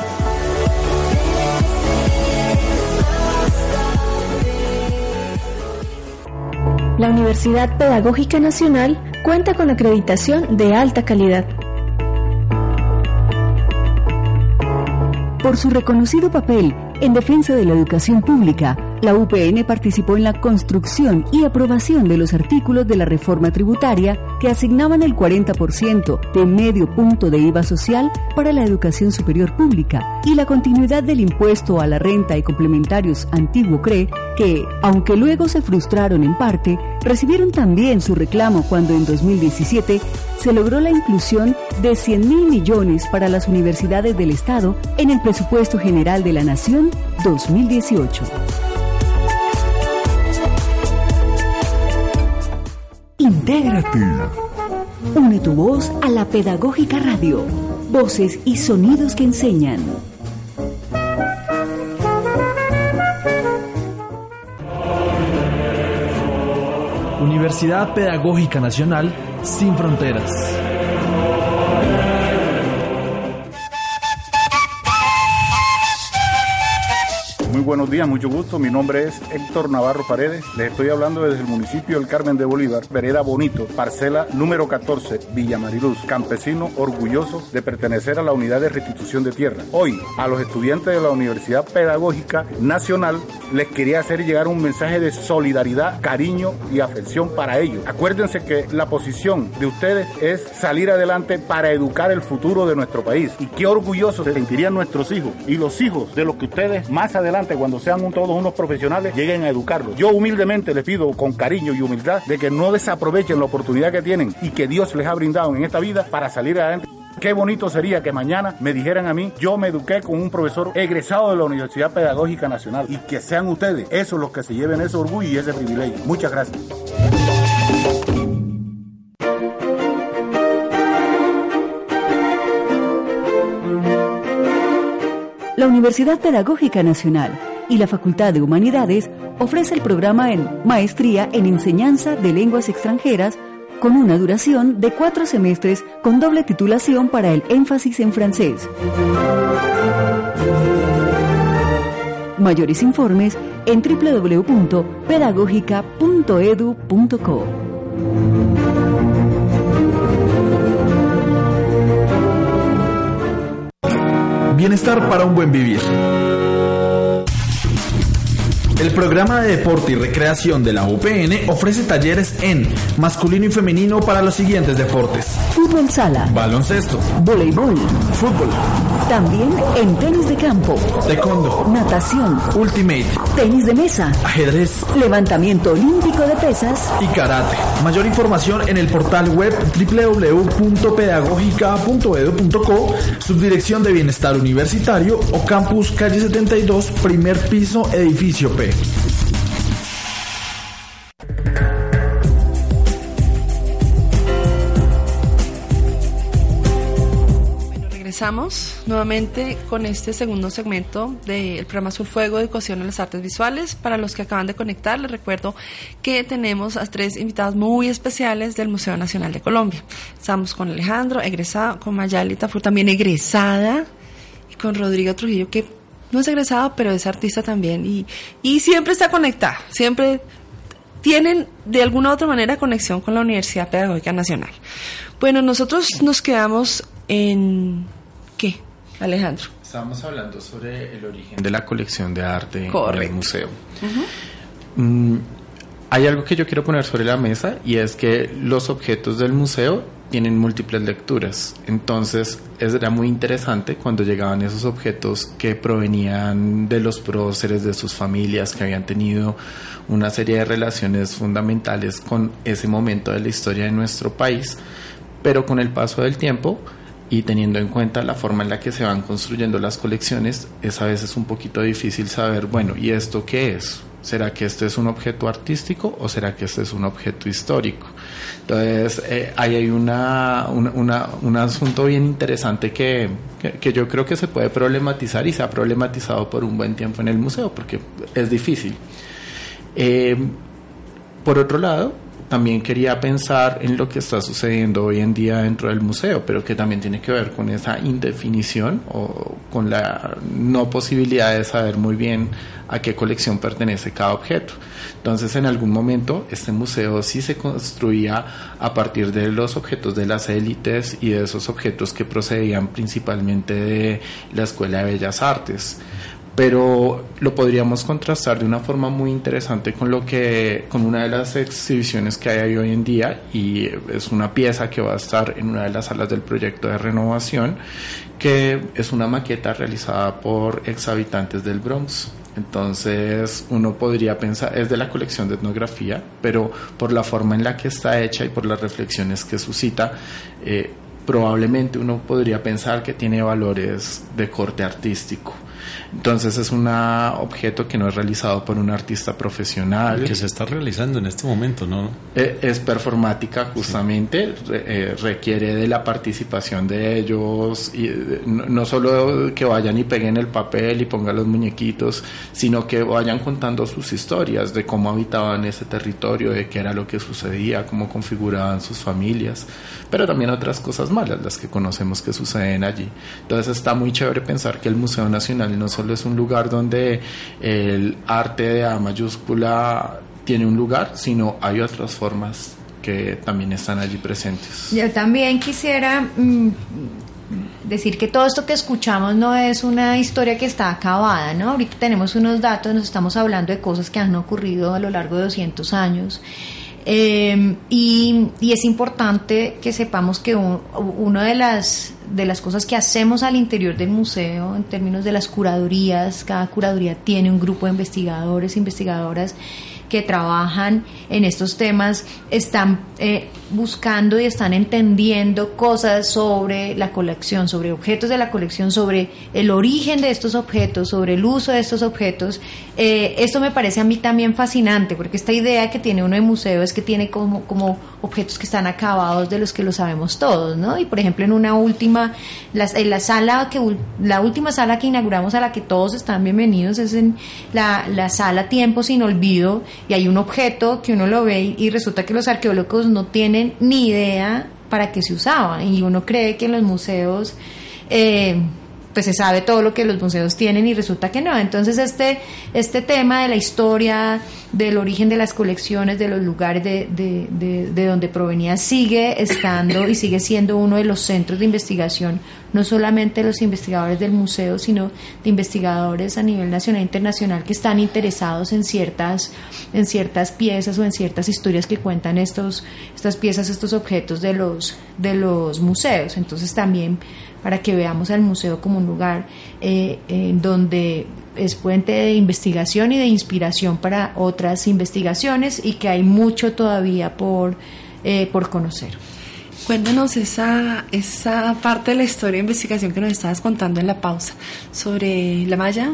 La Universidad Pedagógica Nacional cuenta con acreditación de alta calidad. Por su reconocido papel en defensa de la educación pública, la UPN participó en la construcción y aprobación de los artículos de la reforma tributaria que asignaban el 40% de medio punto de IVA social para la educación superior pública y la continuidad del impuesto a la renta y complementarios antiguo CRE, que, aunque luego se frustraron en parte, recibieron también su reclamo cuando en 2017 se logró la inclusión de 100 mil millones para las universidades del Estado en el presupuesto general de la Nación 2018. Intégrate. Une tu voz a la Pedagógica Radio. Voces y sonidos que enseñan. Universidad Pedagógica Nacional sin fronteras. Buenos días, mucho gusto. Mi nombre es Héctor Navarro Paredes. Les estoy hablando desde el municipio del Carmen de Bolívar, Vereda Bonito, parcela número 14, Villa Mariluz. Campesino orgulloso de pertenecer a la unidad de restitución de tierra. Hoy, a los estudiantes de la Universidad Pedagógica Nacional, les quería hacer llegar un mensaje de solidaridad, cariño y afección para ellos. Acuérdense que la posición de ustedes es salir adelante para educar el futuro de nuestro país. Y qué orgullosos se sentirían nuestros hijos y los hijos de los que ustedes más adelante, cuando sean todos unos profesionales, lleguen a educarlos. Yo humildemente les pido con cariño y humildad de que no desaprovechen la oportunidad que tienen y que Dios les ha brindado en esta vida para salir adelante. Qué bonito sería que mañana me dijeran a mí, yo me eduqué con un profesor egresado de la Universidad Pedagógica Nacional y que sean ustedes esos los que se lleven ese orgullo y ese privilegio. Muchas gracias. La Universidad Pedagógica Nacional y la Facultad de Humanidades ofrece el programa en Maestría en Enseñanza de Lenguas Extranjeras con una duración de cuatro semestres con doble titulación para el énfasis en francés. Mayores informes en www.pedagogica.edu.co. Bienestar para un buen vivir. El programa de deporte y recreación de la UPN ofrece talleres en masculino y femenino para los siguientes deportes. Fútbol sala, Baloncesto, voleibol, fútbol, también en tenis de campo, taekwondo, natación, ultimate, tenis de mesa, ajedrez. Levantamiento olímpico de pesas, y karate. Mayor información en el portal web www.pedagogica.edu.co, subdirección de bienestar universitario o campus calle 72, primer piso, edificio P. Regresamos nuevamente con este segundo segmento del programa Azul Fuego Educación en las Artes Visuales. Para los que acaban de conectar, les recuerdo que tenemos a tres invitados muy especiales del Museo Nacional de Colombia. Estamos con Alejandro, egresado, con Mayali Tafur, también egresada, y con Rodrigo Trujillo, que no es egresado, pero es artista también, y, y siempre está conectada, siempre tienen de alguna u otra manera conexión con la Universidad Pedagógica Nacional. Bueno, nosotros nos quedamos en... ¿Qué, Alejandro? Estábamos hablando sobre el origen de la colección de arte en Correcto. el museo. Mm, hay algo que yo quiero poner sobre la mesa y es que los objetos del museo tienen múltiples lecturas. Entonces es- era muy interesante cuando llegaban esos objetos que provenían de los próceres, de sus familias, que habían tenido una serie de relaciones fundamentales con ese momento de la historia de nuestro país, pero con el paso del tiempo y teniendo en cuenta la forma en la que se van construyendo las colecciones, es a veces un poquito difícil saber, bueno, ¿y esto qué es? ¿Será que este es un objeto artístico o será que este es un objeto histórico? Entonces, eh, ahí hay una, una- un asunto bien interesante que, que, que yo creo que se puede problematizar y se ha problematizado por un buen tiempo en el museo, porque es difícil. Eh, por otro lado, también quería pensar en lo que está sucediendo hoy en día dentro del museo, pero que también tiene que ver con esa indefinición o con la no posibilidad de saber muy bien a qué colección pertenece cada objeto. Entonces, en algún momento, este museo sí se construía a partir de los objetos de las élites y de esos objetos que procedían principalmente de la Escuela de Bellas Artes pero lo podríamos contrastar de una forma muy interesante con lo que con una de las exhibiciones que hay hoy en día y es una pieza que va a estar en una de las salas del proyecto de renovación que es una maqueta realizada por ex habitantes del Bronx entonces uno podría pensar, es de la colección de etnografía, pero por la forma en la que está hecha y por las reflexiones que suscita, eh, probablemente uno podría pensar que tiene valores de corte artístico. Entonces es un objeto que no es realizado por un artista profesional. Que se está realizando en este momento, ¿no? Eh, Es performática justamente, re- eh, requiere de la participación de ellos, y eh, no, no solo que vayan y peguen el papel y pongan los muñequitos, sino que vayan contando sus historias de cómo habitaban ese territorio, de qué era lo que sucedía, cómo configuraban sus familias, pero también otras cosas malas, las que conocemos que suceden allí. Entonces está muy chévere pensar que el Museo Nacional no solo es un lugar donde el arte de A mayúscula tiene un lugar, sino hay otras formas que también están allí presentes. Yo también quisiera mm, decir que todo esto que escuchamos no es una historia que está acabada, ¿no? Ahorita tenemos unos datos, nos estamos hablando de cosas que han ocurrido a lo largo de 200 años. Eh, y, es importante que sepamos que un- una de las, de las cosas que hacemos al interior del museo, en términos de las curadurías, cada curaduría tiene un grupo de investigadores, investigadoras que trabajan en estos temas están eh, buscando y están entendiendo cosas sobre la colección, sobre objetos de la colección, sobre el origen de estos objetos, sobre el uso de estos objetos. Eh, esto me parece a mí también fascinante, porque esta idea que tiene uno de museo es que tiene como, como objetos que están acabados de los que lo sabemos todos, ¿no? Y por ejemplo, en una última, las- en la sala que la última sala que inauguramos a la que todos están bienvenidos es en la, la sala Tiempo sin Olvido y hay un objeto que uno lo ve y, resulta que los arqueólogos no tienen ni idea para qué se usaba y uno cree que en los museos eh, pues se sabe todo lo que los museos tienen y resulta que no. Entonces este, este tema de la historia, del origen de las colecciones, de los lugares de, de, de- de donde provenía, sigue estando y sigue siendo uno de los centros de investigación, no solamente los investigadores del museo, sino de investigadores a nivel nacional e internacional que están interesados en ciertas, en ciertas piezas o en ciertas historias que cuentan estos, estas piezas, estos objetos de los, de los museos. Entonces también para que veamos al museo como un lugar eh, donde es fuente de investigación y de inspiración para otras investigaciones y que hay mucho todavía por, eh, por conocer. Cuéntanos esa, esa parte de la historia de investigación que nos estabas contando en la pausa sobre la malla,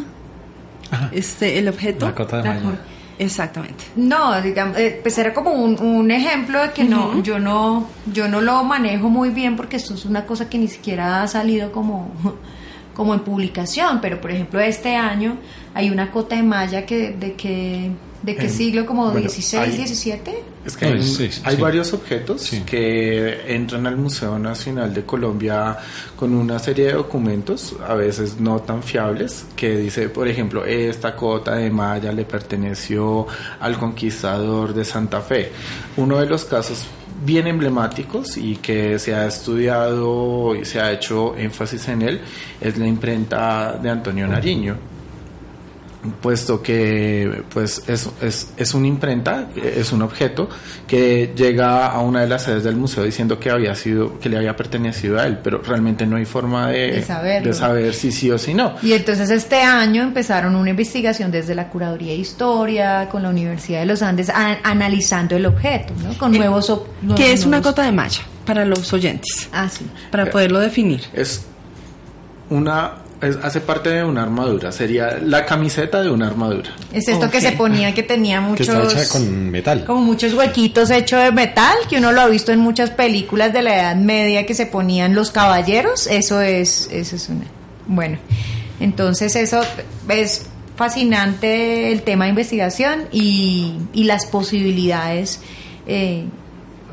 este, el objeto. La cota de La malla. Exactamente. No, digamos, eh, pues era como un, un ejemplo de que no, yo no, yo no lo manejo muy bien porque esto es una cosa que ni siquiera ha salido como, (laughs) como en publicación, pero por ejemplo este año hay una cota de malla que de que de qué En- siglo como bueno, 16, hay- 17. Es que hay, sí. varios objetos que entran al Museo Nacional de Colombia con una serie de documentos, a veces no tan fiables, que dice, por ejemplo, esta cota de malla le perteneció al conquistador de Santa Fe. Uno de los casos bien emblemáticos y que se ha estudiado y se ha hecho énfasis en él es la imprenta de Antonio Nariño puesto que pues es, es, es una imprenta, es un objeto que llega a una de las sedes del museo diciendo que había sido, que le había pertenecido a él, pero realmente no hay forma de, De saberlo. de saber si sí o si no. Y entonces este año empezaron una investigación desde la Curaduría de Historia con la Universidad de los Andes a- analizando el objeto, ¿no? Con nuevos... op- nuevos- Que es una nuevos- gota de malla para los oyentes. Ah, sí. Para poderlo definir. Es una, es- hace parte de una armadura, sería la camiseta de una armadura. Es esto que se ponía que tenía (laughs) Que muchos... está hecha con metal. Como muchos huequitos hechos de metal, que uno lo ha visto en muchas películas de la Edad Media que se ponían los caballeros. Eso es, eso es una. Bueno, entonces eso es fascinante el tema de investigación y, y las posibilidades. eh,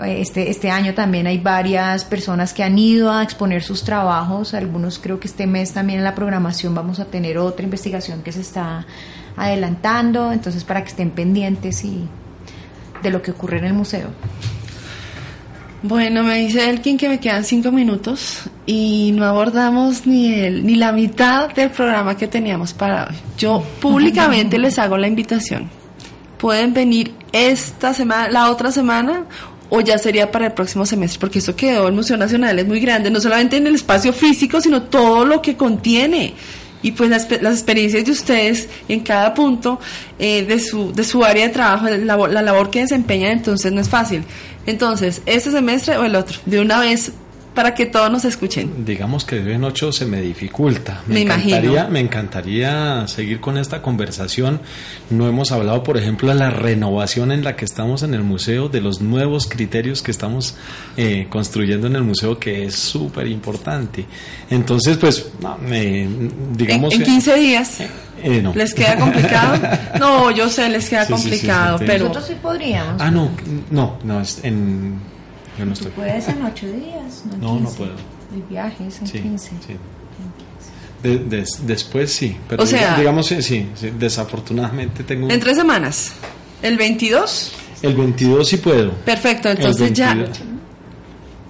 este, este año también hay varias personas que han ido a exponer sus trabajos. Algunos creo que este mes también en la programación vamos a tener otra investigación que se está adelantando. Entonces, para que estén pendientes y de lo que ocurre en el museo. Bueno, me dice Elkin que me quedan cinco minutos y no abordamos ni el, ni la mitad del programa que teníamos para hoy. Yo públicamente (laughs) les hago la invitación. Pueden venir esta semana, la otra semana, o ya sería para el próximo semestre, porque eso quedó, el Museo Nacional es muy grande, no solamente en el espacio físico, sino todo lo que contiene. Y pues las, las experiencias de ustedes en cada punto eh, de, su, de su área de trabajo, la la labor que desempeñan, entonces no es fácil. Entonces, este semestre o el otro, de una vez para que todos nos escuchen. Digamos que de en ocho se me dificulta. Me encantaría, me encantaría seguir con esta conversación. No hemos hablado, por ejemplo, de la renovación en la que estamos en el museo, de los nuevos criterios que estamos eh, construyendo en el museo, que es súper importante. Entonces, pues, digamos... en, en que- 15 días. eh, no. ¿Les queda complicado? No, yo sé, les queda Sí, (laughs) sí, sí, sí, complicado, sí. pero... Nosotros sí podríamos. Ah, no, no, no, es en... Yo no estoy. Puedes en ocho días. No, en No, no 15. puedo. El viaje es en Sí, 15. sí. De- des- después sí, pero O sea- diga- digamos sí, sí, sí, desafortunadamente tengo En tres semanas. ¿El 22? el 22 sí puedo. Perfecto, El entonces ya 22.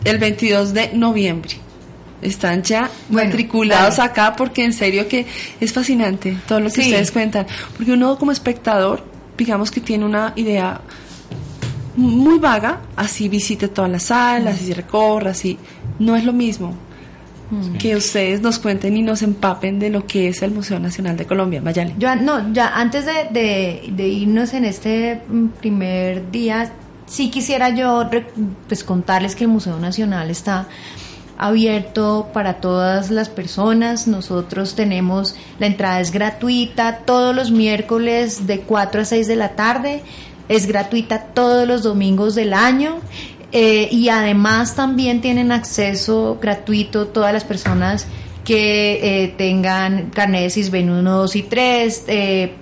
el 22 de noviembre. Están ya matriculados acá porque en serio que es fascinante todo lo que Sí. ustedes cuentan. Porque uno como espectador, digamos que tiene una idea muy vaga, así visite todas las salas, así recorra, así. No es lo mismo que ustedes nos cuenten y nos empapen de lo que es el Museo Nacional de Colombia. Mayale. Yo, no, ya antes de, de- de irnos en este mm, primer día, sí quisiera yo re- pues contarles que el Museo Nacional está abierto para todas las personas. Nosotros tenemos, la entrada es gratuita todos los miércoles de 4 a 6 de la tarde, es gratuita todos los domingos del año. eh, y además también tienen acceso gratuito todas las personas que eh, tengan carnet de CISBEN 1, 2 y 3, eh,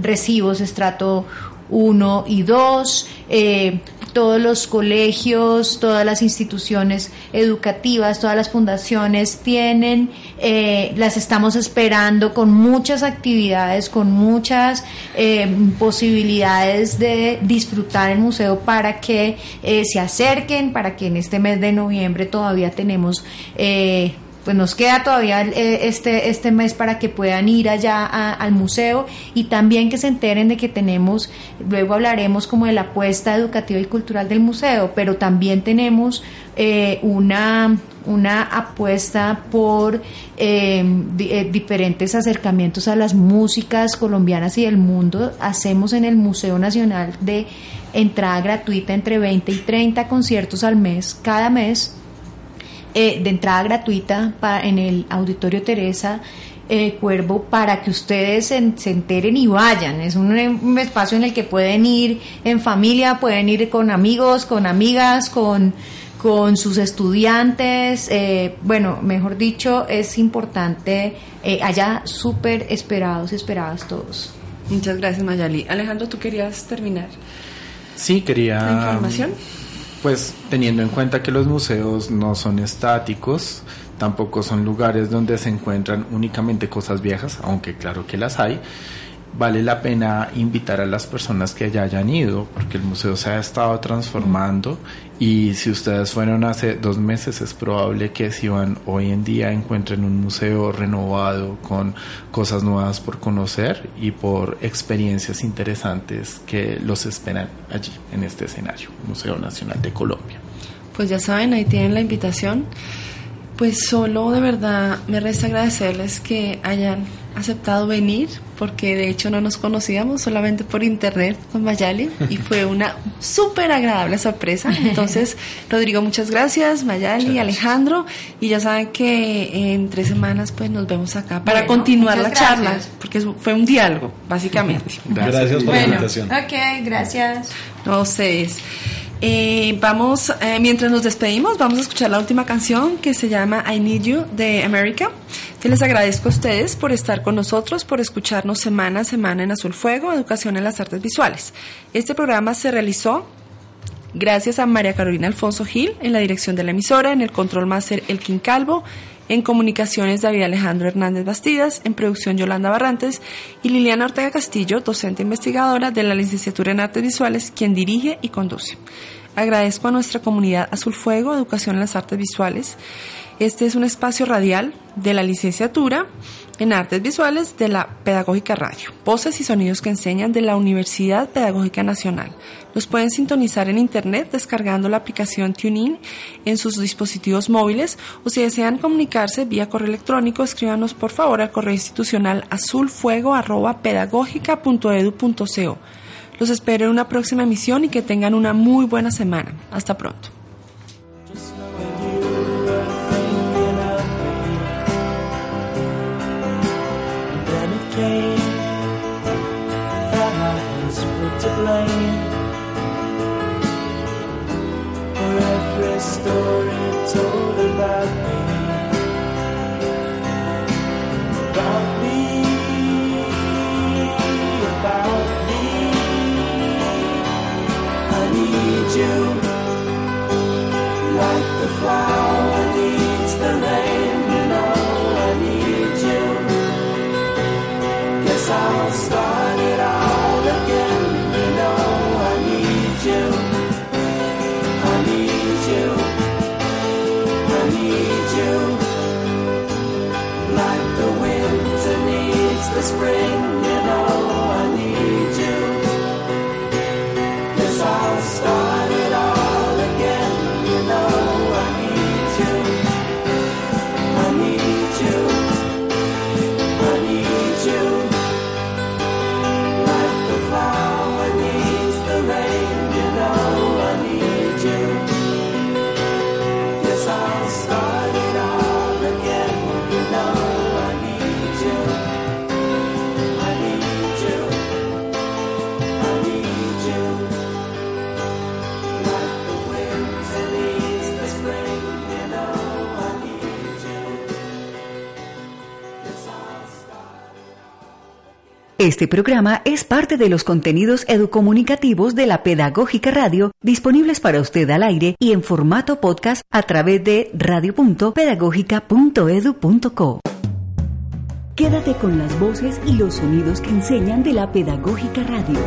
recibos estrato 1 y 2, eh, todos los colegios, todas las instituciones educativas, todas las fundaciones tienen, eh, las estamos esperando con muchas actividades, con muchas eh, posibilidades de disfrutar el museo para que eh, se acerquen, para que en este mes de noviembre todavía tenemos... pues nos queda todavía eh, este, este mes para que puedan ir allá a- al museo y también que se enteren de que tenemos, luego hablaremos como de la apuesta educativa y cultural del museo, pero también tenemos eh, una, una apuesta por eh, eh, diferentes acercamientos a las músicas colombianas y del mundo. Hacemos en el Museo Nacional de entrada gratuita entre 20 y 30 conciertos al mes, cada mes eh, de entrada gratuita pa- en el Auditorio Teresa eh, Cuervo para que ustedes se, se enteren y vayan. Es un, un espacio en el que pueden ir en familia, pueden ir con amigos, con amigas, con, con sus estudiantes. eh, bueno, mejor dicho, es importante, eh, allá súper esperados y esperadas todos. Muchas gracias, Mayali. Alejandro, ¿tú querías terminar Sí, quería... la información? Pues teniendo en cuenta que los museos no son estáticos, tampoco son lugares donde se encuentran únicamente cosas viejas, aunque claro que las hay, vale la pena invitar a las personas que ya hayan ido, porque el museo se ha estado transformando y si ustedes fueron hace dos meses es probable que si van hoy en día encuentren un museo renovado con cosas nuevas por conocer y por experiencias interesantes que los esperan allí en este escenario, Museo Nacional de Colombia. Pues ya saben, ahí tienen la invitación. Pues solo de verdad me resta agradecerles que hayan aceptado venir, porque de hecho no nos conocíamos solamente por internet con Mayali y fue (laughs) una súper agradable sorpresa. Entonces, Rodrigo, muchas gracias, Mayali, Alejandro, y ya saben que en tres semanas pues nos vemos acá para Bueno, continuar la charla, gracias. porque fue un diálogo, básicamente. (laughs) Gracias por la invitación. ok, gracias. No, a ustedes. Eh, vamos, eh, mientras nos despedimos, vamos a escuchar la última canción que se llama I Need You de America. Les agradezco a ustedes por estar con nosotros, por escucharnos semana a semana en Azul Fuego, Educación en las Artes Visuales. Este programa se realizó gracias a María Carolina Alfonso Gil en la dirección de la emisora, en el control máster Elkin Calvo, en comunicaciones David Alejandro Hernández Bastidas, en producción Yolanda Barrantes y Liliana Ortega Castillo, docente investigadora de la licenciatura en Artes Visuales, quien dirige y conduce. Agradezco a nuestra comunidad Azul Fuego, Educación en las Artes Visuales. Este es un espacio radial de la licenciatura en Artes Visuales de la Pedagógica Radio. Voces y sonidos que enseñan de la Universidad Pedagógica Nacional. Los pueden sintonizar en internet descargando la aplicación TuneIn en sus dispositivos móviles o si desean comunicarse vía correo electrónico, escríbanos por favor al correo institucional azulfuego@pedagógica.edu.co. Los espero en una próxima emisión y que tengan una muy buena semana. Hasta pronto. To blame for every story told about me. About me, about me. I need you like the flower Este programa es parte de los contenidos educomunicativos de la Pedagógica Radio disponibles para usted al aire y en formato podcast a través de radio.pedagógica.edu.co. Quédate con las voces y los sonidos que enseñan de la Pedagógica Radio.